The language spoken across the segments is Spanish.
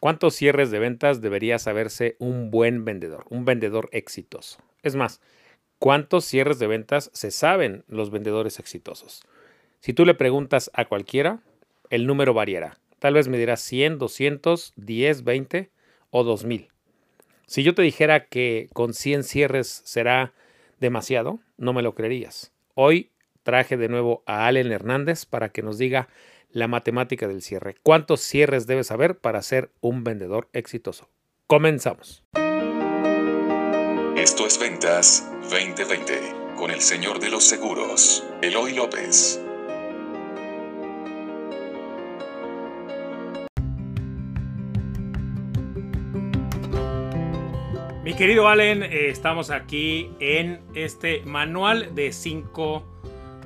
¿Cuántos cierres de ventas debería saberse un buen vendedor, un vendedor exitoso? Es más, ¿cuántos cierres de ventas se saben los vendedores exitosos? Si tú le preguntas a cualquiera, el número variará. Tal vez me dirás 100, 200, 10, 20 o 2000. Si yo te dijera que con 100 cierres será demasiado, no me lo creerías. Hoy traje de nuevo a Allen Hernández para que nos diga la matemática del cierre. ¿Cuántos cierres debes saber para ser un vendedor exitoso? Comenzamos. Esto es Ventas 2020 con el señor de los seguros, Eloy López. Mi querido Allen, eh, estamos aquí en este manual de 5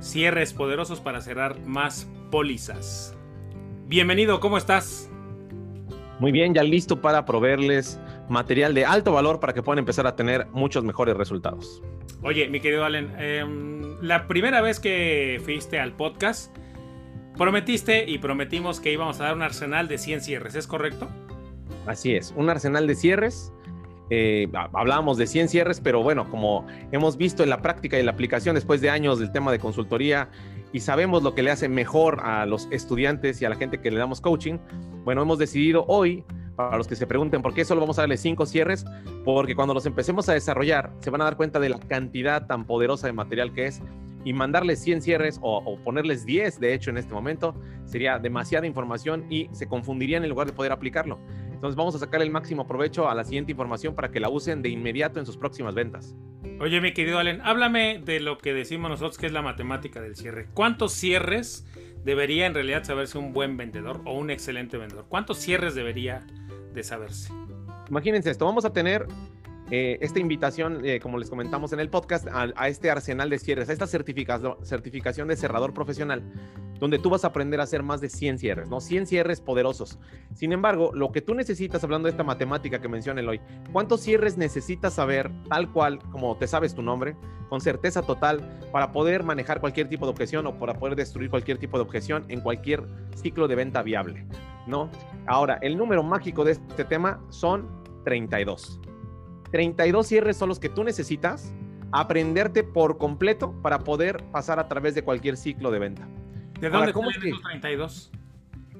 cierres poderosos para cerrar más pólizas. Bienvenido, ¿cómo estás? Muy bien, ya listo para proveerles material de alto valor para que puedan empezar a tener muchos mejores resultados. Oye, mi querido Allen, em, la primera vez que fuiste al podcast, prometiste y prometimos que íbamos a dar un arsenal de 100 cierres, ¿es correcto? Así es, un arsenal de cierres. Eh, hablábamos de 100 cierres, pero bueno, como hemos visto en la práctica y la aplicación después de años del tema de consultoría y sabemos lo que le hace mejor a los estudiantes y a la gente que le damos coaching, bueno, hemos decidido hoy, para los que se pregunten por qué solo vamos a darle cinco cierres, porque cuando los empecemos a desarrollar se van a dar cuenta de la cantidad tan poderosa de material que es y mandarles 100 cierres o, o, ponerles 10, de hecho, en este momento, sería demasiada información y se confundirían en lugar de poder aplicarlo. Entonces vamos a sacar el máximo provecho a la siguiente información para que la usen de inmediato en sus próximas ventas. Oye, mi querido Allen, háblame de lo que decimos nosotros que es la matemática del cierre. ¿Cuántos cierres debería en realidad saberse un buen vendedor o un excelente vendedor? ¿Cuántos cierres debería de saberse? Imagínense esto, vamos a tener eh, esta invitación, eh, como les comentamos en el podcast, a, este arsenal de cierres, a esta certificación, de cerrador profesional, donde tú vas a aprender a hacer más de 100 cierres, ¿no? 100 cierres poderosos. Sin embargo, lo que tú necesitas, hablando de esta matemática que mencioné hoy, ¿cuántos cierres necesitas saber tal cual como te sabes tu nombre, con certeza total, para poder manejar cualquier tipo de objeción o para poder destruir cualquier tipo de objeción en cualquier ciclo de venta viable, ¿no? Ahora, el número mágico de este tema son 32. 32 cierres son los que tú necesitas aprenderte por completo para poder pasar a través de cualquier ciclo de venta. ¿De dónde Ahora, ¿cómo salen los 32?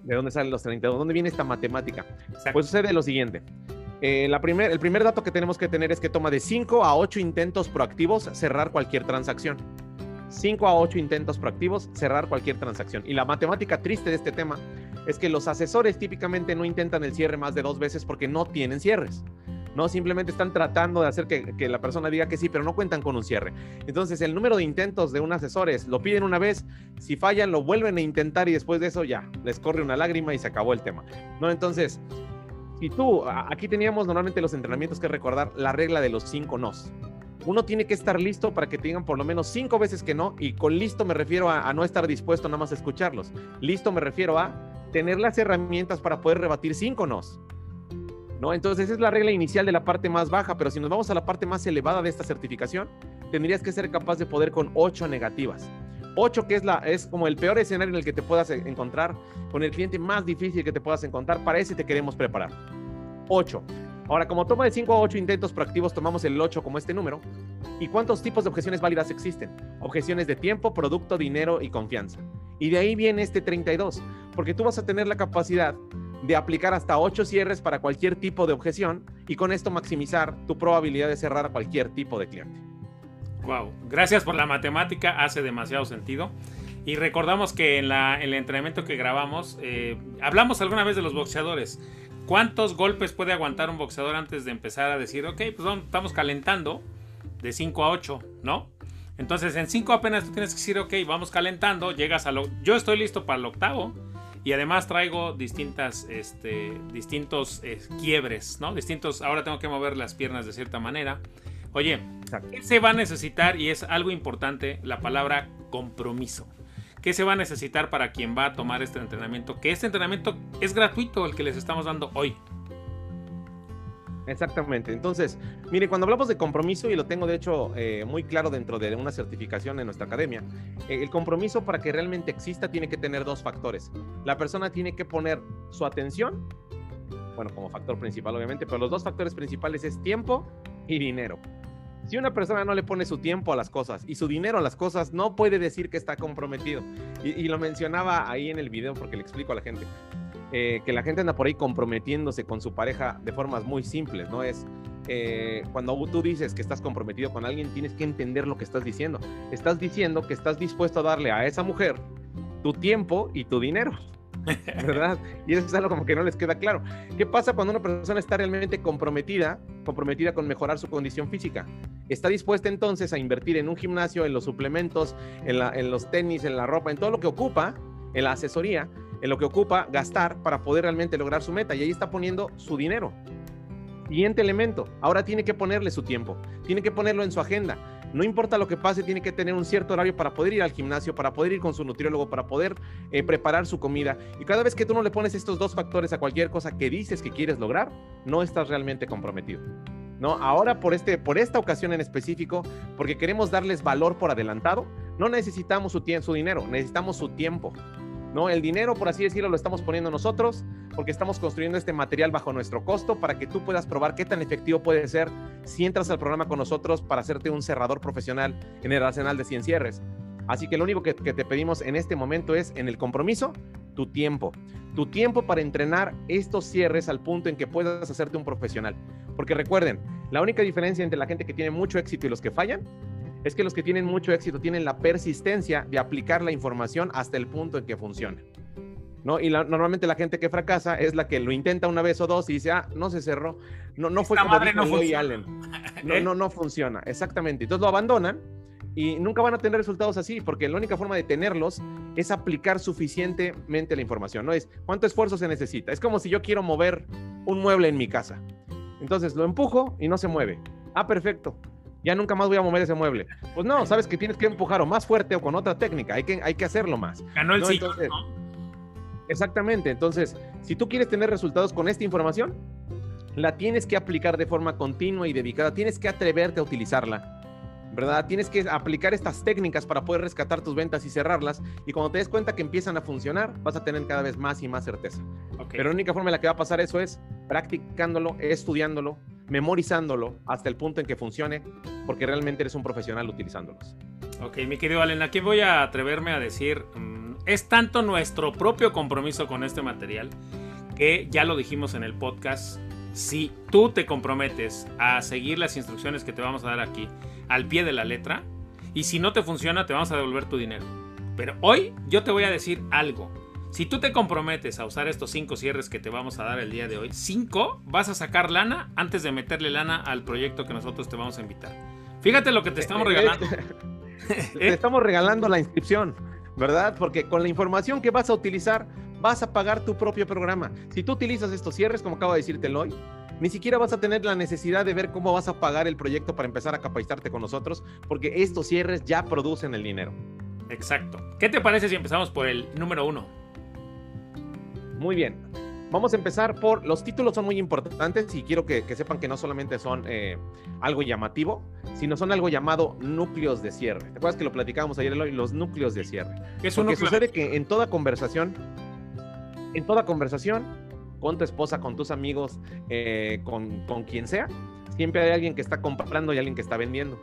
¿De dónde salen los 32? ¿Dónde viene esta matemática? Exacto. Pues sucede lo siguiente. Eh, la primer, el primer dato que tenemos que tener es que toma de 5 a 8 intentos proactivos cerrar cualquier transacción. 5 a 8 intentos proactivos cerrar cualquier transacción. Y la matemática triste de este tema es que los asesores típicamente no intentan el cierre más de dos veces porque no tienen cierres. No, simplemente están tratando de hacer que, la persona diga que sí, pero no cuentan con un cierre. Entonces, el número de intentos de un asesor es, lo piden una vez, si fallan, lo vuelven a intentar y después de eso ya, les corre una lágrima y se acabó el tema. ¿No? Entonces, si tú, aquí teníamos normalmente los entrenamientos que recordar la regla de los cinco nos. Uno tiene que estar listo para que te digan por lo menos cinco veces que no, y con listo me refiero a, a no estar dispuesto nada más a escucharlos. Listo me refiero a tener las herramientas para poder rebatir cinco nos. ¿No? Entonces es la regla inicial de la parte más baja, pero si nos vamos a la parte más elevada de esta certificación, tendrías que ser capaz de poder con 8 negativas. 8 que es, la, es como el peor escenario en el que te puedas encontrar, con el cliente más difícil que te puedas encontrar, para ese te queremos preparar. 8. Ahora, como toma de 5 a 8 intentos proactivos, tomamos el 8 como este número. ¿Y cuántos tipos de objeciones válidas existen? Objeciones de tiempo, producto, dinero y confianza. Y de ahí viene este 32, porque tú vas a tener la capacidad de aplicar hasta 8 cierres para cualquier tipo de objeción y con esto maximizar tu probabilidad de cerrar a cualquier tipo de cliente. Wow, gracias por la matemática, hace demasiado sentido. Y recordamos que en, la, el entrenamiento que grabamos, eh, hablamos alguna vez de los boxeadores. ¿Cuántos golpes puede aguantar un boxeador antes de empezar a decir, ok, pues estamos calentando de 5 a 8, ¿no? Entonces en 5 apenas tú tienes que decir, ok, vamos calentando, llegas a lo... Yo estoy listo para el octavo y además traigo distintas, este, distintos eh, quiebres, ¿no? Distintos, ahora tengo que mover las piernas de cierta manera. Oye, ¿qué se va a necesitar? Y es algo importante, la palabra compromiso. ¿Qué se va a necesitar para quien va a tomar este entrenamiento? Que este entrenamiento es gratuito, el que les estamos dando hoy. Exactamente. Entonces, mire, cuando hablamos de compromiso, y lo tengo de hecho eh, muy claro dentro de una certificación en nuestra academia, eh, el compromiso para que realmente exista tiene que tener dos factores. La persona tiene que poner su atención bueno, como factor principal obviamente, pero los dos factores principales es tiempo y dinero. Si una persona no le pone su tiempo a las cosas y su dinero a las cosas, no puede decir que está comprometido. Y, lo mencionaba ahí en el video porque le explico a la gente. Eh, que la gente anda por ahí comprometiéndose con su pareja de formas muy simples, ¿no? Es eh, cuando tú dices que estás comprometido con alguien, tienes que entender lo que estás diciendo. Estás diciendo que estás dispuesto a darle a esa mujer tu tiempo y tu dinero. ¿verdad? Y eso es algo como que no les queda claro. ¿Qué pasa cuando una persona está realmente comprometida, comprometida con mejorar su condición física? Está dispuesta entonces a invertir en un gimnasio, en los suplementos, en, en los tenis, en la ropa, en todo lo que ocupa, en la asesoría, en lo que ocupa gastar para poder realmente lograr su meta. Y ahí está poniendo su dinero. Siguiente elemento, ahora tiene que ponerle su tiempo, tiene que ponerlo en su agenda. No importa lo que pase, tiene que tener un cierto horario para poder ir al gimnasio, para poder ir con su nutriólogo, para poder eh, preparar su comida. Y cada vez que tú no le pones estos dos factores a cualquier cosa que dices que quieres lograr, no estás realmente comprometido. ¿No? Ahora por, este, por esta ocasión en específico, porque queremos darles valor por adelantado, no necesitamos su, su dinero, necesitamos su tiempo. ¿No? El dinero, por así decirlo, lo estamos poniendo nosotros porque estamos construyendo este material bajo nuestro costo para que tú puedas probar qué tan efectivo puede ser si entras al programa con nosotros para hacerte un cerrador profesional en el arsenal de 100 cierres. Así que lo único que, que te pedimos en este momento es, en el compromiso, tu tiempo. Tu tiempo para entrenar estos cierres al punto en que puedas hacerte un profesional. Porque recuerden, la única diferencia entre la gente que tiene mucho éxito y los que fallan es que los que tienen mucho éxito tienen la persistencia de aplicar la información hasta el punto en que funciona. ¿No? Y normalmente la gente que fracasa es la que lo intenta una vez o dos y dice, ah, no se cerró, no, no fue como dijo no Allen. No, no, no funciona, exactamente. Entonces lo abandonan y nunca van a tener resultados así, porque la única forma de tenerlos es aplicar suficientemente la información, ¿no? Es cuánto esfuerzo se necesita. Es como si yo quiero mover un mueble en mi casa. Entonces lo empujo y no se mueve. Ah, perfecto ya nunca más voy a mover ese mueble. Pues no, sabes que tienes que empujar o más fuerte o con otra técnica, hay que, hay que hacerlo más. Ganó el Exactamente, entonces, si tú quieres tener resultados con esta información, la tienes que aplicar de forma continua y dedicada, tienes que atreverte a utilizarla. ¿verdad? Tienes que aplicar estas técnicas para poder rescatar tus ventas y cerrarlas. Y cuando te des cuenta que empiezan a funcionar, vas a tener cada vez más y más certeza. Pero la única forma en la que va a pasar eso es practicándolo, estudiándolo, memorizándolo hasta el punto en que funcione, porque realmente eres un profesional utilizándolos. Ok, mi querido Allen, aquí voy a atreverme a decir, mm, es tanto nuestro propio compromiso con este material que ya lo dijimos en el podcast, si tú te comprometes a seguir las instrucciones que te vamos a dar aquí al pie de la letra, y si no te funciona te vamos a devolver tu dinero. Pero hoy yo te voy a decir algo. Si tú te comprometes a usar estos cinco cierres que te vamos a dar el día de hoy, cinco, vas a sacar lana antes de meterle lana al proyecto que nosotros te vamos a invitar. Fíjate lo que te eh, estamos eh, regalando. te estamos regalando la inscripción, ¿verdad? Porque con la información que vas a utilizar, vas a pagar tu propio programa. Si tú utilizas estos cierres, como acabo de decirte hoy, ni siquiera vas a tener la necesidad de ver cómo vas a pagar el proyecto para empezar a capacitarte con nosotros, porque estos cierres ya producen el dinero. Exacto. ¿Qué te parece si empezamos por el número uno? Muy bien. Vamos a empezar por los títulos son muy importantes y quiero que, sepan que no solamente son eh, algo llamativo, sino son algo llamado núcleos de cierre. ¿Te acuerdas que lo platicábamos ayer, Eloy? Los núcleos de cierre. ¿Qué es Porque sucede que en toda conversación, en toda conversación, con tu esposa, con tus amigos, eh, con, con quien sea, siempre hay alguien que está comprando y alguien que está vendiendo.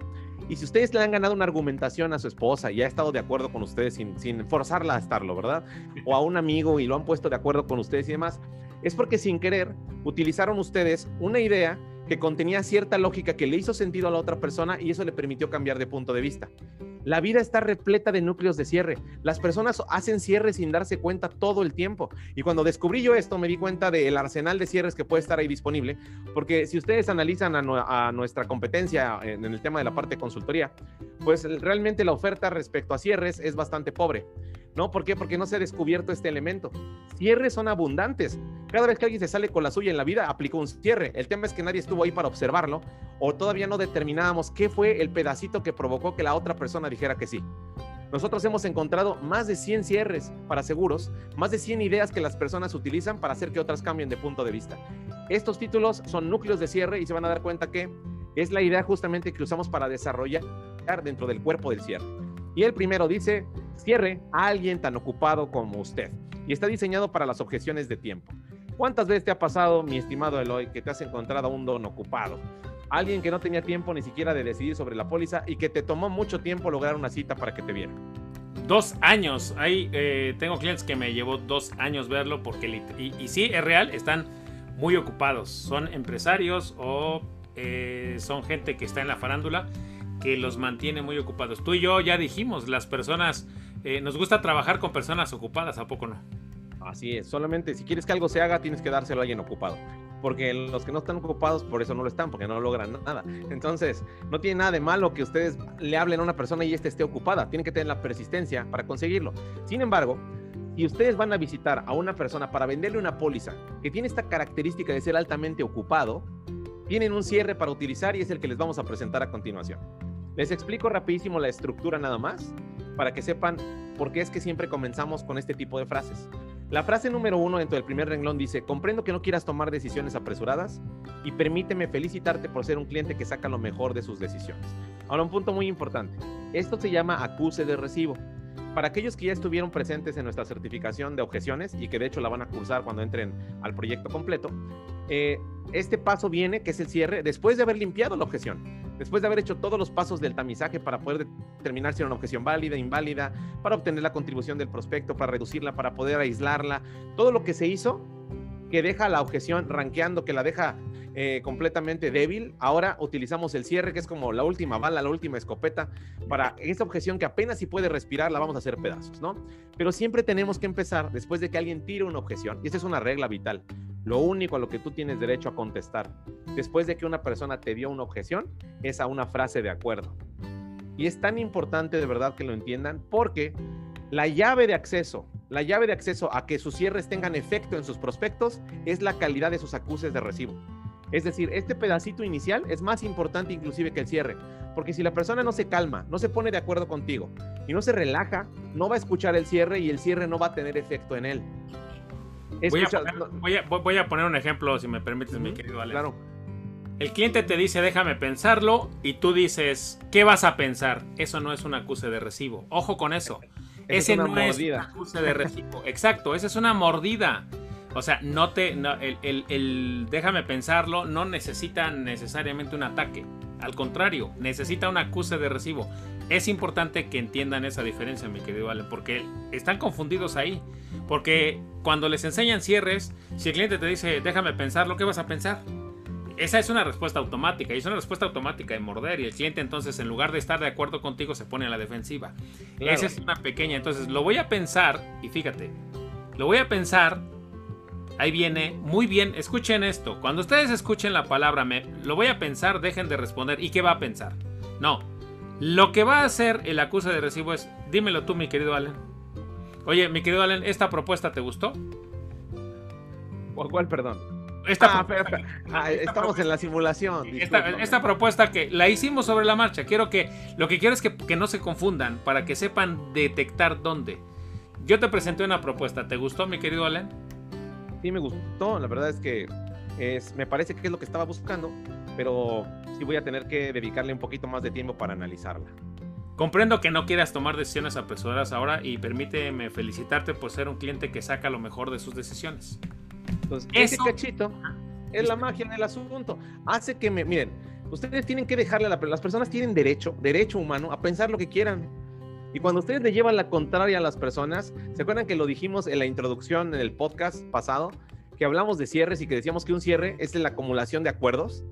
Y si ustedes le han ganado una argumentación a su esposa y ha estado de acuerdo con ustedes sin, forzarla a estarlo, ¿verdad? O a un amigo y lo han puesto de acuerdo con ustedes y demás, es porque sin querer utilizaron ustedes una idea que contenía cierta lógica que le hizo sentido a la otra persona y eso le permitió cambiar de punto de vista. La vida está repleta de núcleos de cierre. Las personas hacen cierre sin darse cuenta todo el tiempo. Y cuando descubrí yo esto, me di cuenta del arsenal de cierres que puede estar ahí disponible. Porque si ustedes analizan a, nuestra competencia en, el tema de la parte de consultoría, pues realmente la oferta respecto a cierres es bastante pobre. ¿No? ¿Por qué? Porque no se ha descubierto este elemento. Cierres son abundantes. Cada vez que alguien se sale con la suya en la vida, aplicó un cierre. El tema es que nadie estuvo ahí para observarlo o todavía no determinábamos qué fue el pedacito que provocó que la otra persona dijera que sí. Nosotros hemos encontrado más de 100 cierres para seguros, más de 100 ideas que las personas utilizan para hacer que otras cambien de punto de vista. Estos títulos son núcleos de cierre y se van a dar cuenta que es la idea justamente que usamos para desarrollar dentro del cuerpo del cierre. Y el primero dice, cierre a alguien tan ocupado como usted. Y está diseñado para las objeciones de tiempo. ¿Cuántas veces te ha pasado, mi estimado Eloy, que te has encontrado a un don ocupado? Alguien que no tenía tiempo ni siquiera de decidir sobre la póliza y que te tomó mucho tiempo lograr una cita para que te viera. Dos años. Ahí eh, tengo clientes que me llevó dos años verlo porque, y, y sí, es real, están muy ocupados. Son empresarios o eh, son gente que está en la farándula que los mantiene muy ocupados. Tú y yo ya dijimos, las personas, eh, nos gusta trabajar con personas ocupadas, ¿a poco no? Así es, solamente si quieres que algo se haga, tienes que dárselo a alguien ocupado. Porque los que no están ocupados, por eso no lo están, porque no logran nada. Entonces, no tiene nada de malo que ustedes le hablen a una persona y ésta esté ocupada. Tienen que tener la persistencia para conseguirlo. Sin embargo, si ustedes van a visitar a una persona para venderle una póliza que tiene esta característica de ser altamente ocupado, tienen un cierre para utilizar y es el que les vamos a presentar a continuación. Les explico rapidísimo la estructura nada más para que sepan por qué es que siempre comenzamos con este tipo de frases. La frase número uno dentro del primer renglón dice, comprendo que no quieras tomar decisiones apresuradas y permíteme felicitarte por ser un cliente que saca lo mejor de sus decisiones. Ahora, un punto muy importante. Esto se llama acuse de recibo. Para aquellos que ya estuvieron presentes en nuestra certificación de objeciones y que de hecho la van a cursar cuando entren al proyecto completo, eh, este paso viene, que es el cierre, después de haber limpiado la objeción, después de haber hecho todos los pasos del tamizaje para poder determinar si era una objeción válida, inválida, para obtener la contribución del prospecto, para reducirla, para poder aislarla, todo lo que se hizo que deja la objeción ranqueando, que la deja eh, completamente débil. Ahora utilizamos el cierre, que es como la última bala, la última escopeta, para esa objeción que apenas si puede respirar, la vamos a hacer pedazos, ¿no? Pero siempre tenemos que empezar después de que alguien tire una objeción, y esta es una regla vital. Lo único a lo que tú tienes derecho a contestar después de que una persona te dio una objeción es a una frase de acuerdo. Y es tan importante de verdad que lo entiendan porque la llave de acceso, la llave de acceso a que sus cierres tengan efecto en sus prospectos es la calidad de sus acuses de recibo. Es decir, este pedacito inicial es más importante inclusive que el cierre, porque si la persona no se calma, no se pone de acuerdo contigo y no se relaja, no va a escuchar el cierre y el cierre no va a tener efecto en él. Voy a, poner, un ejemplo, si me permites, mi querido Alex. Claro. El cliente te dice, déjame pensarlo, y tú dices, ¿qué vas a pensar? Eso no es un acuse de recibo. Ojo con eso. Ese no es un acuse de recibo. Exacto, esa es una mordida. O sea, no te. el, déjame pensarlo no necesita necesariamente un ataque. Al contrario, necesita un acuse de recibo. Es importante que entiendan esa diferencia, mi querido Ale, porque están confundidos ahí. Porque cuando les enseñan cierres, si el cliente te dice, déjame pensarlo, ¿qué vas a pensar? Esa es una respuesta automática y es una respuesta automática de morder y el cliente entonces en lugar de estar de acuerdo contigo se pone a la defensiva. Esa es una pequeña, entonces lo voy a pensar y fíjate, lo voy a pensar Ahí viene, muy bien, escuchen esto. Cuando ustedes escuchen la palabra me, lo voy a pensar, dejen de responder. ¿Y qué va a pensar? No. Lo que va a hacer el acuse de recibo es, dímelo tú, mi querido Allen. Oye, mi querido Allen, ¿esta propuesta te gustó? ¿Cuál, perdón? Esta ah, ah, estamos en la simulación. Esta, propuesta que la hicimos sobre la marcha. Quiero que lo que quiero es que, que, no se confundan para que sepan detectar dónde. Yo te presenté una propuesta. ¿Te gustó, mi querido Allen? sí me gustó, la verdad es que es, me parece que es lo que estaba buscando, pero sí voy a tener que dedicarle un poquito más de tiempo para analizarla. Comprendo que no quieras tomar decisiones apresuradas ahora y permíteme felicitarte por ser un cliente que saca lo mejor de sus decisiones. Entonces, ese cachito es la magia del asunto. Hace que me, miren, ustedes tienen que dejarle a la, las personas tienen derecho, derecho humano a pensar lo que quieran. Y cuando ustedes le llevan la contraria a las personas, ¿se acuerdan que lo dijimos en la introducción en el podcast pasado? Que hablamos de cierres y que decíamos que un cierre es la acumulación de acuerdos.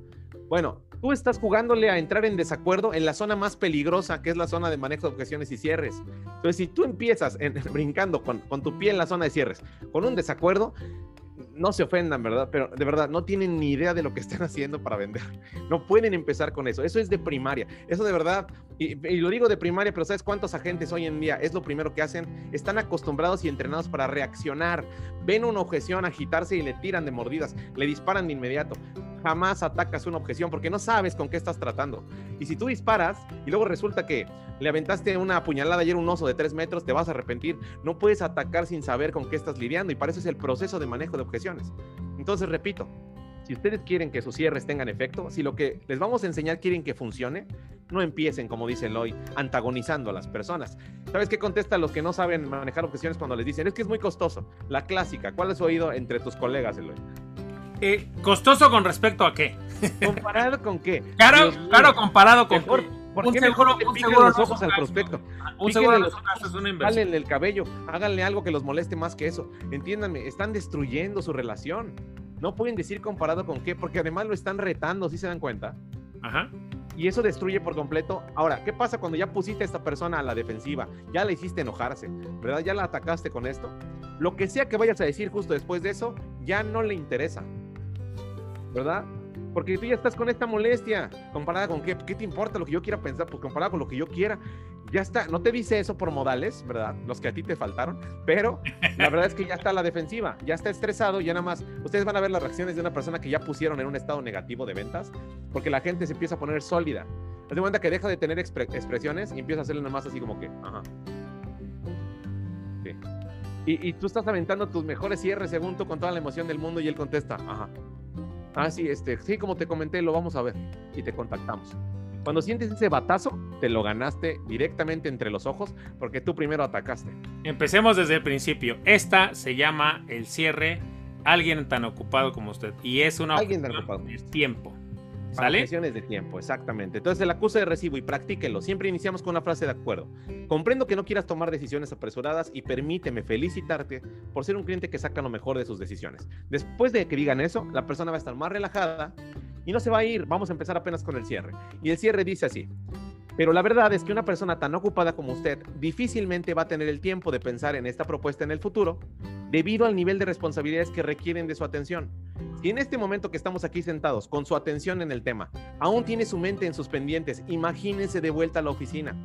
Bueno, tú estás jugándole a entrar en desacuerdo en la zona más peligrosa, que es la zona de manejo de objeciones y cierres. Entonces, si tú empiezas brincando con, tu pie en la zona de cierres, con un desacuerdo, no se ofendan, ¿verdad? Pero de verdad, no tienen ni idea de lo que están haciendo para vender. No pueden empezar con eso. Eso es de primaria. Eso de verdad, y, lo digo de primaria, pero ¿sabes cuántos agentes hoy en día es lo primero que hacen? Están acostumbrados y entrenados para reaccionar. Ven una objeción, agitarse y le tiran de mordidas, le disparan de inmediato jamás atacas una objeción porque no sabes con qué estás tratando. Y si tú disparas y luego resulta que le aventaste una puñalada ayer un oso de tres metros, te vas a arrepentir. No puedes atacar sin saber con qué estás lidiando y para eso es el proceso de manejo de objeciones. Entonces, repito, Si ustedes quieren que sus cierres tengan efecto, si lo que les vamos a enseñar quieren que funcione, no empiecen, como dice Eloy, antagonizando a las personas. ¿Sabes qué contesta los que no saben manejar objeciones cuando les dicen, es que es muy costoso? La clásica, ¿cuál su oído entre tus colegas, Eloy? Eh, ¿Costoso con respecto a qué? ¿Comparado con qué? Claro, claro comparado con mejor, ¿Por qué mejor le pican los ojos al prospecto? Un seguro los ojos es una inversión. el cabello, háganle algo que los moleste más que eso. Entiéndanme, están destruyendo su relación. No pueden decir comparado con qué, porque además lo están retando, ¿sí se dan cuenta? Ajá. Y eso destruye por completo. Ahora, ¿qué pasa cuando ya pusiste a esta persona a la defensiva? Ya la hiciste enojarse, ¿verdad? Ya la atacaste con esto. Lo que sea que vayas a decir justo después de eso, ya no le interesa, ¿verdad? Porque tú ya estás con esta molestia. ¿Comparada con qué? ¿Qué te importa lo que yo quiera pensar? Pues comparada con lo que yo quiera. Ya está. No te dice eso por modales, ¿verdad? Los que a ti te faltaron. Pero la verdad es que ya está la defensiva. Ya está estresado. Ya nada más. Ustedes van a ver las reacciones de una persona que ya pusieron en un estado negativo de ventas. Porque la gente se empieza a poner sólida. Te de cuenta que deja de tener expresiones y empieza a hacerle nada más así como que. Ajá. Sí. Y, y tú estás aventando tus mejores cierres según tú con toda la emoción del mundo y él contesta. Ajá. Ah, sí, este, sí, como te comenté, lo vamos a ver y te contactamos. Cuando sientes ese batazo, te lo ganaste directamente entre los ojos porque tú primero atacaste. Empecemos desde el principio. Esta se llama el cierre alguien tan ocupado como usted y es una alguien tan ocupado. tiempo. ¿Sale? de tiempo, exactamente. Entonces, el acuse de recibo y practíquelo. Siempre iniciamos con una frase de acuerdo. Comprendo que no quieras tomar decisiones apresuradas y permíteme felicitarte por ser un cliente que saca lo mejor de sus decisiones. Después de que digan eso, la persona va a estar más relajada y no se va a ir. Vamos a empezar apenas con el cierre. Y el cierre dice así. Pero la verdad es que una persona tan ocupada como usted difícilmente va a tener el tiempo de pensar en esta propuesta en el futuro debido al nivel de responsabilidades que requieren de su atención. Si en este momento que estamos aquí sentados con su atención en el tema, aún tiene su mente en sus pendientes, imagínense de vuelta a la oficina.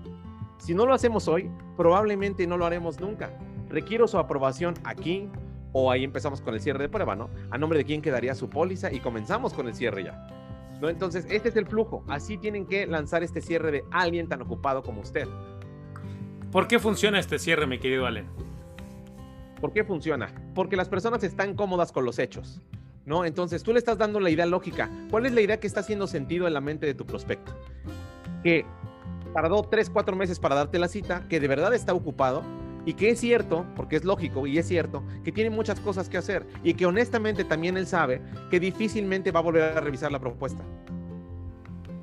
Si no lo hacemos hoy, probablemente no lo haremos nunca. Requiero su aprobación aquí o ahí empezamos con el cierre de prueba, ¿no? A nombre de quién quedaría su póliza y comenzamos con el cierre ya. ¿No? Entonces, este es el flujo. Así tienen que lanzar este cierre de alguien tan ocupado como usted. ¿Por qué funciona este cierre, mi querido Allen? ¿Por qué funciona? Porque las personas están cómodas con los hechos. ¿no? Entonces tú le estás dando la idea lógica. ¿Cuál es la idea que está haciendo sentido en la mente de tu prospecto? Que tardó 3, 4 meses para darte la cita, que de verdad está ocupado y que es cierto, porque es lógico y es cierto, que tiene muchas cosas que hacer y que honestamente también él sabe que difícilmente va a volver a revisar la propuesta.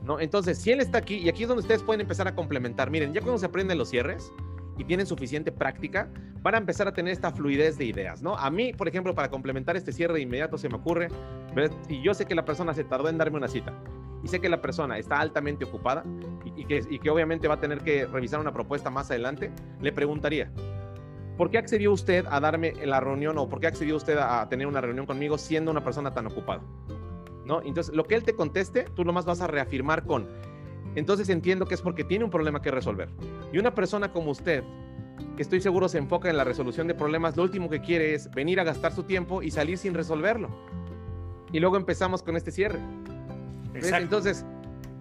¿No? Entonces, si él está aquí, y aquí es donde ustedes pueden empezar a complementar, miren, ya cuando se aprenden los cierres, y tienen suficiente práctica, van a empezar a tener esta fluidez de ideas, ¿no? A mí, por ejemplo, para complementar este cierre de inmediato se me ocurre, si yo sé que la persona se tardó en darme una cita y sé que la persona está altamente ocupada y, que, que obviamente va a tener que revisar una propuesta más adelante, le preguntaría, ¿por qué accedió usted a darme la reunión o por qué accedió usted a tener una reunión conmigo siendo una persona tan ocupada? ¿No? Entonces, lo que él te conteste, tú nomás vas a reafirmar con, entonces entiendo que es porque tiene un problema que resolver. Y una persona como usted, que estoy seguro se enfoca en la resolución de problemas, lo último que quiere es venir a gastar su tiempo y salir sin resolverlo. Y luego empezamos con este cierre. Entonces,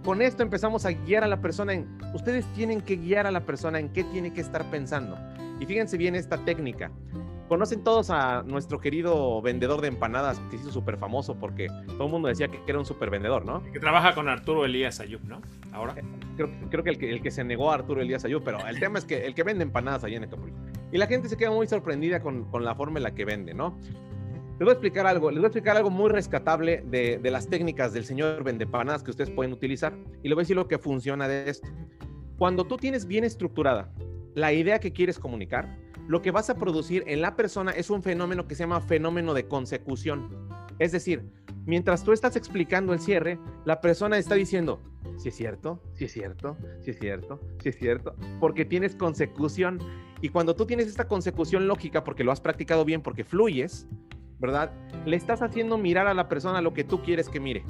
con esto empezamos a guiar a la persona en, ustedes tienen que guiar a la persona en qué tiene que estar pensando. Y fíjense bien esta técnica. Conocen todos a nuestro querido vendedor de empanadas que se hizo súper famoso porque todo el mundo decía que era un súper vendedor, ¿no? Que trabaja con Arturo Elías Ayub, ¿no? Ahora. Eh, creo, que, el que el que se negó a Arturo Elías Ayub, pero el tema es que el que vende empanadas allá en Acapulco. Y la gente se queda muy sorprendida con, con la forma en la que vende, ¿no? Les voy a explicar algo, les voy a explicar algo muy rescatable de, de las técnicas del señor vendepanadas que ustedes pueden utilizar y le voy a decir lo que funciona de esto. Cuando tú tienes bien estructurada la idea que quieres comunicar, lo que vas a producir en la persona es un fenómeno que se llama fenómeno de consecución. Es decir, mientras tú estás explicando el cierre, la persona está diciendo, sí es cierto, sí es cierto, sí es cierto, sí es cierto, porque tienes consecución. Y cuando tú tienes esta consecución lógica, porque lo has practicado bien, porque fluyes, ¿verdad? Le estás haciendo mirar a la persona lo que tú quieres que mire.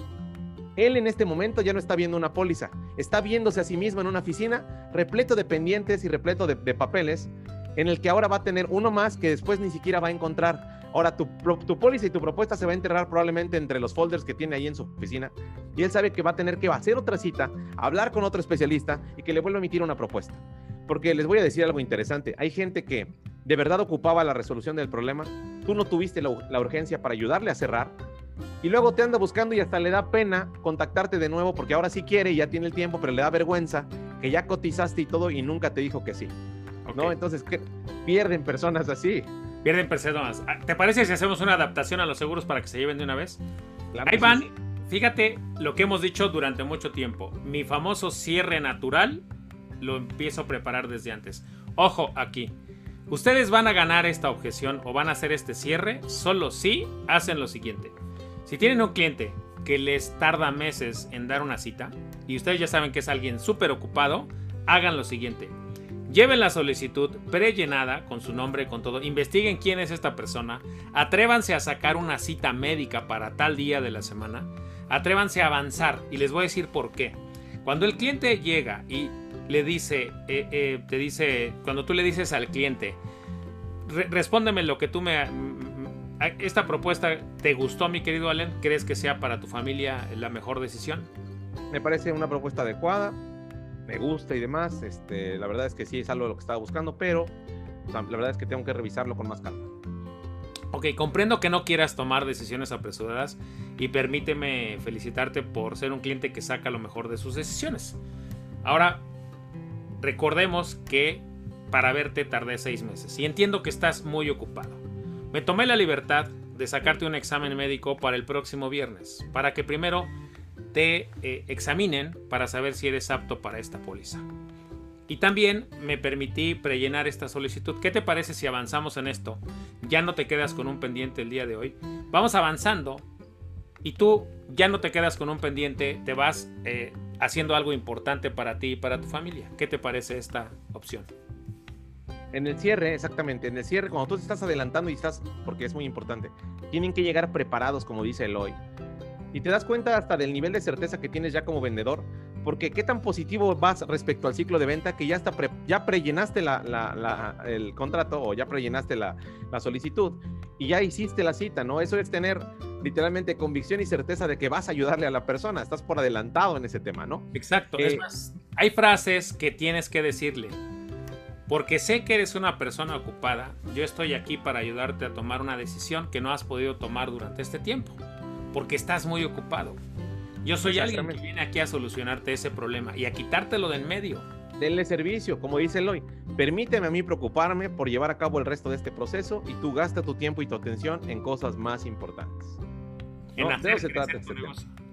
Él en este momento ya no está viendo una póliza, está viéndose a sí mismo en una oficina repleto de pendientes y repleto de, papeles en el que ahora va a tener uno más que después ni siquiera va a encontrar. Ahora tu, tu póliza y tu propuesta se va a enterrar probablemente entre los folders que tiene ahí en su oficina y él sabe que va a tener que hacer otra cita, hablar con otro especialista y que le vuelva a emitir una propuesta. Porque les voy a decir algo interesante. Hay gente que de verdad ocupaba la resolución del problema. Tú no tuviste la, la urgencia para ayudarle a cerrar y luego te anda buscando y hasta le da pena contactarte de nuevo porque ahora sí quiere y ya tiene el tiempo, pero le da vergüenza que ya cotizaste y todo y nunca te dijo que sí. ¿No? Entonces, ¿qué? pierden personas así. Pierden personas. Ah, ¿Te parece si hacemos una adaptación a los seguros para que se lleven de una vez? Ahí van. Fíjate lo que hemos dicho durante mucho tiempo. Mi famoso cierre natural lo empiezo a preparar desde antes. Ojo aquí. Ustedes van a ganar esta objeción o van a hacer este cierre solo si hacen lo siguiente. Si tienen un cliente que les tarda meses en dar una cita y ustedes ya saben que es alguien súper ocupado, hagan lo siguiente. Lleven la solicitud prellenada con su nombre, con todo. Investiguen quién es esta persona. Atrévanse a sacar una cita médica para tal día de la semana. Atrévanse a avanzar y les voy a decir por qué. Cuando el cliente llega y le dice, eh, eh, te dice, cuando tú le dices al cliente, respóndeme lo que tú me, ¿Esta propuesta te gustó, mi querido Allen? ¿Crees que sea para tu familia la mejor decisión? Me parece una propuesta adecuada, me gusta y demás. Este, la verdad es que sí es algo de lo que estaba buscando, pero la verdad es que tengo que revisarlo con más calma. Ok, comprendo que no quieras tomar decisiones apresuradas y permíteme felicitarte por ser un cliente que saca lo mejor de sus decisiones. Ahora, recordemos que para verte tardé seis meses y entiendo que estás muy ocupado. Me tomé la libertad de sacarte un examen médico para el próximo viernes, para que primero te eh, examinen para saber si eres apto para esta póliza. Y también me permití prellenar esta solicitud. ¿Qué te parece si avanzamos en esto? Ya no te quedas con un pendiente el día de hoy. Vamos avanzando y tú ya no te quedas con un pendiente, te vas eh, haciendo algo importante para ti y para tu familia. ¿Qué te parece esta opción? En el cierre, exactamente, en el cierre, cuando tú te estás adelantando y estás, porque es muy importante, tienen que llegar preparados, como dice Eloy. Y te das cuenta hasta del nivel de certeza que tienes ya como vendedor, porque qué tan positivo vas respecto al ciclo de venta que ya está ya prellenaste la, el contrato o ya prellenaste la, la solicitud y ya hiciste la cita, ¿no? Eso es tener literalmente convicción y certeza de que vas a ayudarle a la persona, estás por adelantado en ese tema, ¿no? Exacto, es eh, más, hay frases que tienes que decirle. Porque sé que eres una persona ocupada, yo estoy aquí para ayudarte a tomar una decisión que no has podido tomar durante este tiempo. Porque estás muy ocupado. Yo soy alguien que viene aquí a solucionarte ese problema y a quitártelo de en medio. Denle servicio, como dice Eloy. Permíteme a mí preocuparme por llevar a cabo el resto de este proceso y tú gasta tu tiempo y tu atención en cosas más importantes. En se trata este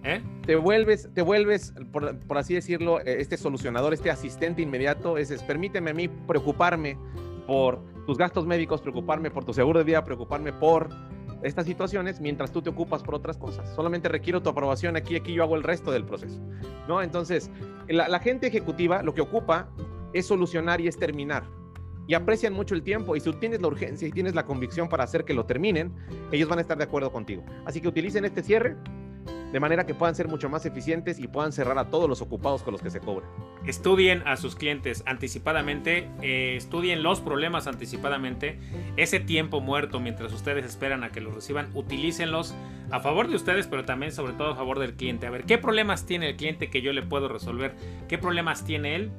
¿Eh? Te vuelves, te vuelves por, así decirlo, eh, este solucionador, este asistente inmediato. Es, permíteme a mí preocuparme por tus gastos médicos, preocuparme por tu seguro de vida, preocuparme por estas situaciones mientras tú te ocupas por otras cosas. Solamente requiero tu aprobación aquí, aquí yo hago el resto del proceso. ¿no? Entonces, la, la gente ejecutiva lo que ocupa es solucionar y es terminar y aprecian mucho el tiempo y si tienes la urgencia y tienes la convicción para hacer que lo terminen, ellos van a estar de acuerdo contigo. Así que utilicen este cierre de manera que puedan ser mucho más eficientes y puedan cerrar a todos los ocupados con los que se cobren. Estudien a sus clientes anticipadamente, eh, estudien los problemas anticipadamente, ese tiempo muerto mientras ustedes esperan a que los reciban, utilícenlos a favor de ustedes, pero también sobre todo a favor del cliente. A ver, ¿qué problemas tiene el cliente que yo le puedo resolver? ¿Qué problemas tiene él?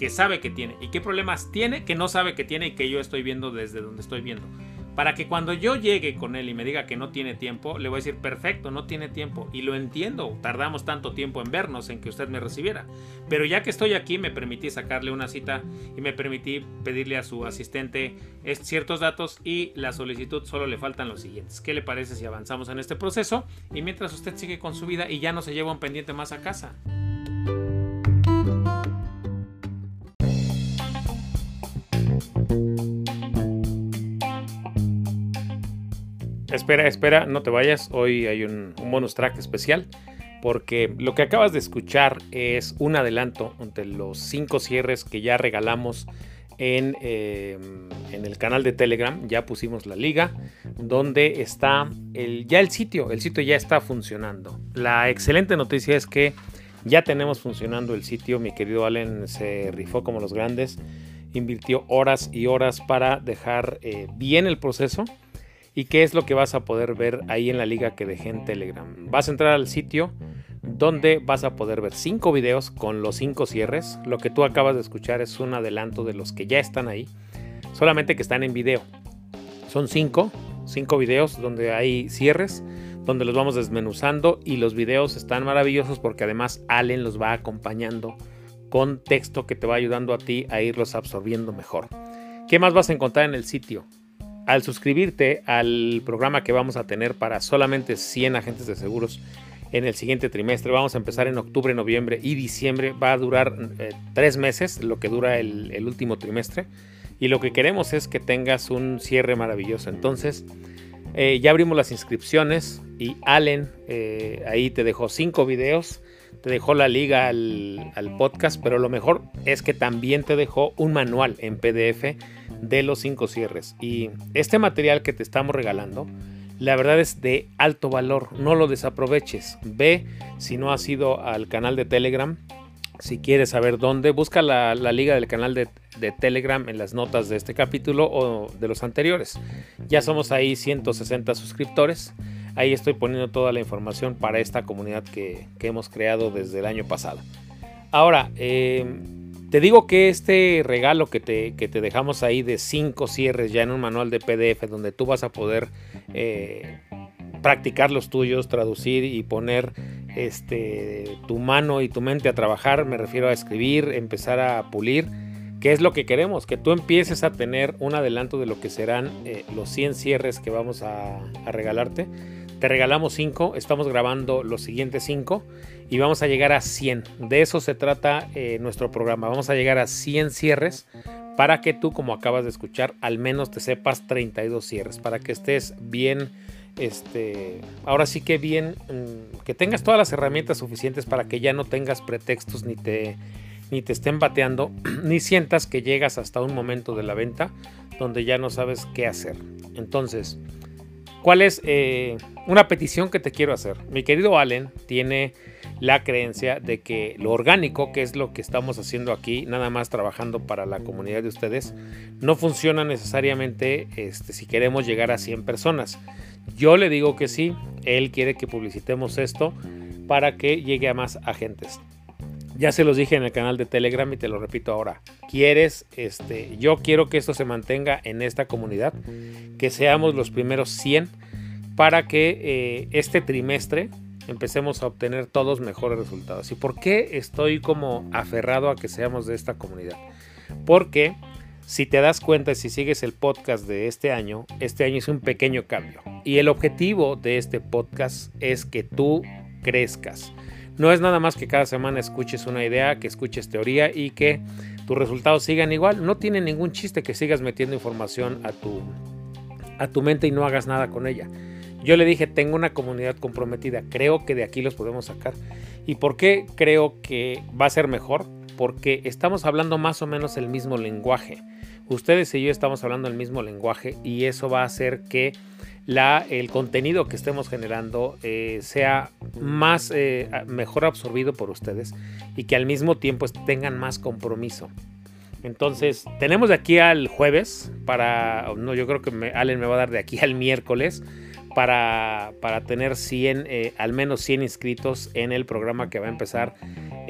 que sabe que tiene y qué problemas tiene que no sabe que tiene y que yo estoy viendo desde donde estoy viendo para que cuando yo llegue con él y me diga que no tiene tiempo, le voy a decir, perfecto, no tiene tiempo. Y lo entiendo, tardamos tanto tiempo en vernos, en que usted me recibiera. Pero ya que estoy aquí, me permití sacarle una cita y me permití pedirle a su asistente ciertos datos y la solicitud solo le faltan los siguientes. ¿Qué le parece si avanzamos en este proceso? Y mientras usted sigue con su vida y ya no se lleva un pendiente más a casa. Espera, espera, no te vayas. Hoy hay un, bonus track especial. Porque lo que acabas de escuchar es un adelanto de los cinco cierres que ya regalamos en, em, en, el canal de Telegram. Ya pusimos la liga. Donde está el, ya el sitio. El sitio ya está funcionando. La excelente noticia es que ya tenemos funcionando el sitio. Mi querido Allen se rifó como los grandes. Invirtió horas y horas para dejar eh, bien el proceso ¿Y qué es lo que vas a poder ver ahí en la liga que dejé en Telegram? Vas a entrar al sitio donde vas a poder ver cinco videos con los cinco cierres. Lo que tú acabas de escuchar es un adelanto de los que ya están ahí, solamente que están en video. Son cinco, cinco videos donde hay cierres, donde los vamos desmenuzando y los videos están maravillosos porque además Allen los va acompañando con texto que te va ayudando a ti a irlos absorbiendo mejor. ¿Qué más vas a encontrar en el sitio? Al suscribirte al programa que vamos a tener para solamente 100 agentes de seguros en el siguiente trimestre, vamos a empezar en octubre, noviembre y diciembre, va a durar eh, tres meses, lo que dura el, último trimestre, y lo que queremos es que tengas un cierre maravilloso. Entonces, eh, ya abrimos las inscripciones y Allen eh, ahí te dejó cinco videos. Te dejó la liga al, podcast, pero lo mejor es que también te dejó un manual en PDF de los cinco cierres. Y este material que te estamos regalando, la verdad es de alto valor, no lo desaproveches. Ve si no has ido al canal de Telegram, si quieres saber dónde, busca la, liga del canal de, de, Telegram en las notas de este capítulo o de los anteriores. Ya somos ahí 160 suscriptores. Ahí estoy poniendo toda la información para esta comunidad que, hemos creado desde el año pasado. Ahora, eh, te digo que este regalo que te, te, dejamos ahí de 5 cierres ya en un manual de PDF donde tú vas a poder eh, practicar los tuyos, traducir y poner este, tu mano y tu mente a trabajar, me refiero a escribir, empezar a pulir, que es lo que queremos, que tú empieces a tener un adelanto de lo que serán eh, los 100 cierres que vamos a regalarte te regalamos 5, estamos grabando los siguientes 5 y vamos a llegar a 100. De eso se trata eh, nuestro programa. Vamos a llegar a 100 cierres para que tú, como acabas de escuchar, al menos te sepas 32 cierres, para que estés bien, este, ahora sí que bien, mm, que tengas todas las herramientas suficientes para que ya no tengas pretextos ni te, ni te estén bateando, ni sientas que llegas hasta un momento de la venta donde ya no sabes qué hacer. Entonces, ¿Cuál es eh, una petición que te quiero hacer? Mi querido Allen tiene la creencia de que lo orgánico, que es lo que estamos haciendo aquí, nada más trabajando para la comunidad de ustedes, no funciona necesariamente este, si queremos llegar a 100 personas. Yo le digo que sí, él quiere que publicitemos esto para que llegue a más agentes. Ya se los dije en el canal de Telegram y te lo repito ahora. Quieres, este, yo quiero que esto se mantenga en esta comunidad, que seamos los primeros 100 para que eh, este trimestre empecemos a obtener todos mejores resultados. ¿Y por qué estoy como aferrado a que seamos de esta comunidad? Porque si te das cuenta, si sigues el podcast de este año, este año es un pequeño cambio. Y el objetivo de este podcast es que tú crezcas no es nada más que cada semana escuches una idea, que escuches teoría y que tus resultados sigan igual. No tiene ningún chiste que sigas metiendo información a tu, a tu mente y no hagas nada con ella. Yo le dije, tengo una comunidad comprometida, creo que de aquí los podemos sacar. ¿Y por qué creo que va a ser mejor? Porque estamos hablando más o menos el mismo lenguaje. Ustedes y yo estamos hablando el mismo lenguaje y eso va a hacer que el contenido que estemos generando eh, sea más eh, mejor absorbido por ustedes y que al mismo tiempo tengan más compromiso. Entonces, tenemos de aquí al jueves para, no, yo creo que me, Allen me va a dar de aquí al miércoles para, para tener 100, eh, al menos 100 inscritos en el programa que va a empezar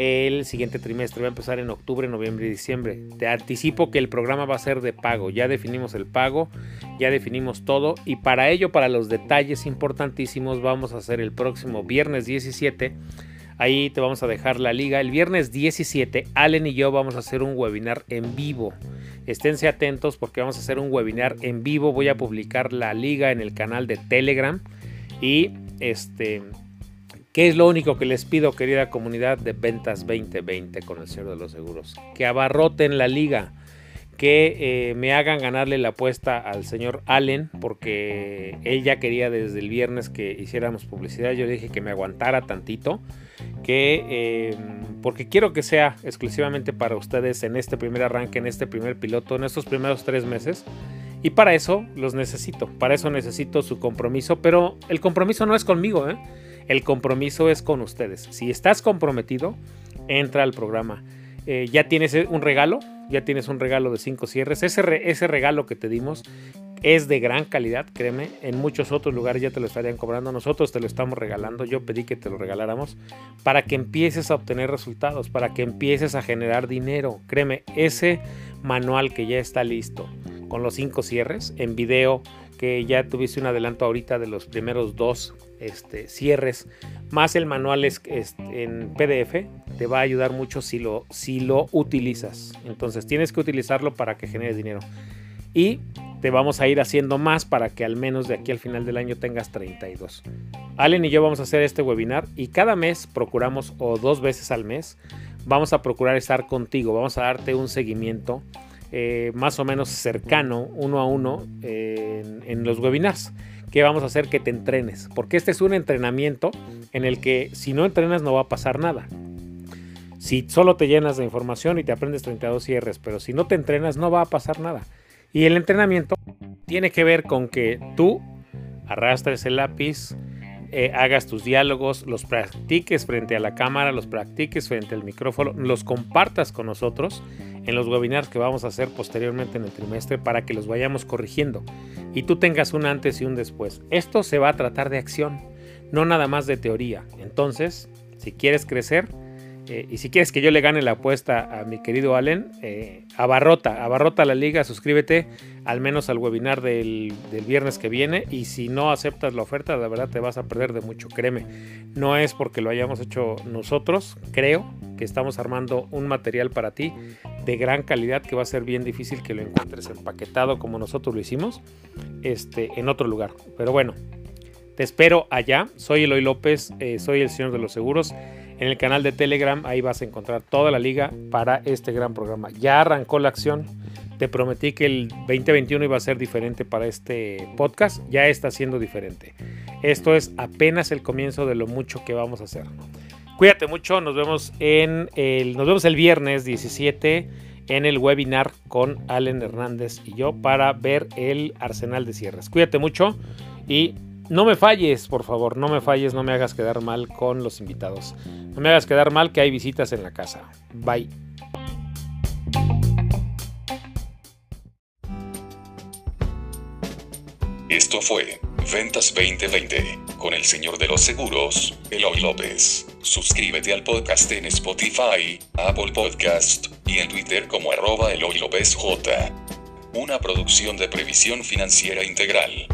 el siguiente trimestre. Va a empezar en octubre, noviembre y diciembre. Te anticipo que el programa va a ser de pago. Ya definimos el pago, ya definimos todo. Y para ello, para los detalles importantísimos, vamos a hacer el próximo viernes 17. Ahí te vamos a dejar la liga. El viernes 17, Allen y yo vamos a hacer un webinar en vivo. Esténse atentos porque vamos a hacer un webinar en vivo. Voy a publicar la liga en el canal de Telegram. Y este, ¿qué es lo único que les pido, querida comunidad de Ventas 2020 con el Señor de los Seguros? Que abarroten la liga. Que eh, me hagan ganarle la apuesta al señor Allen, porque él ya quería desde el viernes que hiciéramos publicidad. Yo le dije que me aguantara tantito que eh, porque quiero que sea exclusivamente para ustedes en este primer arranque, en este primer piloto, en estos primeros tres meses. Y para eso los necesito, para eso necesito su compromiso, pero el compromiso no es conmigo, ¿eh? El compromiso es con ustedes. Si estás comprometido, entra al programa. Eh, ya tienes un regalo, ya tienes un regalo de cinco cierres. Ese regalo que te dimos es de gran calidad, créeme. En muchos otros lugares ya te lo estarían cobrando. Nosotros te lo estamos regalando. Yo pedí que te lo regaláramos para que empieces a obtener resultados, para que empieces a generar dinero. Créeme, ese manual que ya está listo con los cinco cierres en video, que ya tuviste un adelanto ahorita de los primeros dos este, cierres, más el manual es, en PDF, te va a ayudar mucho si lo, si lo utilizas. Entonces tienes que utilizarlo para que generes dinero. Y te vamos a ir haciendo más para que al menos de aquí al final del año tengas 32. Allen y yo vamos a hacer este webinar y cada mes procuramos, o dos veces al mes, vamos a procurar estar contigo, vamos a darte un seguimiento eh, más o menos cercano, uno a uno, en, los webinars que vamos a hacer que te entrenes, porque este es un entrenamiento en el que si no entrenas no va a pasar nada. Si solo te llenas de información y te aprendes 32 cierres, pero si no te entrenas no va a pasar nada. Y el entrenamiento tiene que ver con que tú arrastres el lápiz, eh, hagas tus diálogos, los practiques frente a la cámara, los practiques frente al micrófono, los compartas con nosotros en los webinars que vamos a hacer posteriormente en el trimestre para que los vayamos corrigiendo y tú tengas un antes y un después. Esto se va a tratar de acción, no nada más de teoría. Entonces, si quieres crecer, eh, y si quieres que yo le gane la apuesta a mi querido Allen, eh, abarrota, abarrota la liga, suscríbete al menos al webinar del, viernes que viene y si no aceptas la oferta, la verdad te vas a perder de mucho, créeme. No es porque lo hayamos hecho nosotros, creo que estamos armando un material para ti de gran calidad que va a ser bien difícil que lo encuentres empaquetado como nosotros lo hicimos este, en otro lugar. Pero bueno, te espero allá. Soy Eloy López, eh, soy el señor de los seguros en el canal de Telegram. Ahí vas a encontrar toda la liga para este gran programa. Ya arrancó la acción. Te prometí que el 2021 iba a ser diferente para este podcast. Ya está siendo diferente. Esto es apenas el comienzo de lo mucho que vamos a hacer. Cuídate mucho. Nos vemos en el, nos vemos el viernes 17 en el webinar con Allen Hernández y yo para ver el arsenal de cierres. Cuídate mucho y no me falles, por favor, no me falles, no me hagas quedar mal con los invitados. No me hagas quedar mal que hay visitas en la casa. Bye. Esto fue Ventas 2020 con el señor de los seguros, Eloy López. Suscríbete al podcast en Spotify, Apple Podcast y en Twitter como arroba Eloy López J. Una producción de previsión financiera integral.